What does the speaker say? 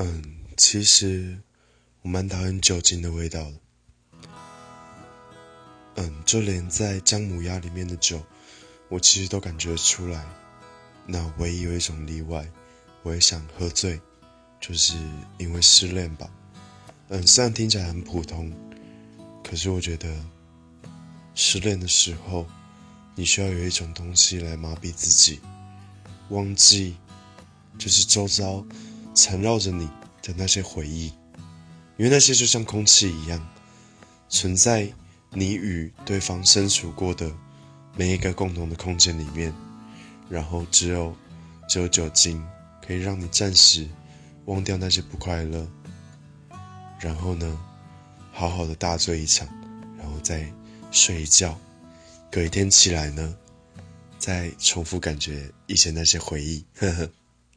嗯，其实我蛮讨厌酒精的味道的。嗯，就连在姜母鸭里面的酒，我其实都感觉出来。那唯一有一种例外，我也想喝醉，就是因为失恋吧。嗯，虽然听起来很普通，可是我觉得失恋的时候，你需要有一种东西来麻痹自己，忘记就是周遭缠绕着你的那些回忆，因为那些就像空气一样，存在。你与对方身处过的每一个共同的空间里面，然后只有只有酒精可以让你暂时忘掉那些不快乐，然后呢，好好的大醉一场，然后再睡一觉，隔一天起来呢，再重复感觉以前那些回忆，呵呵。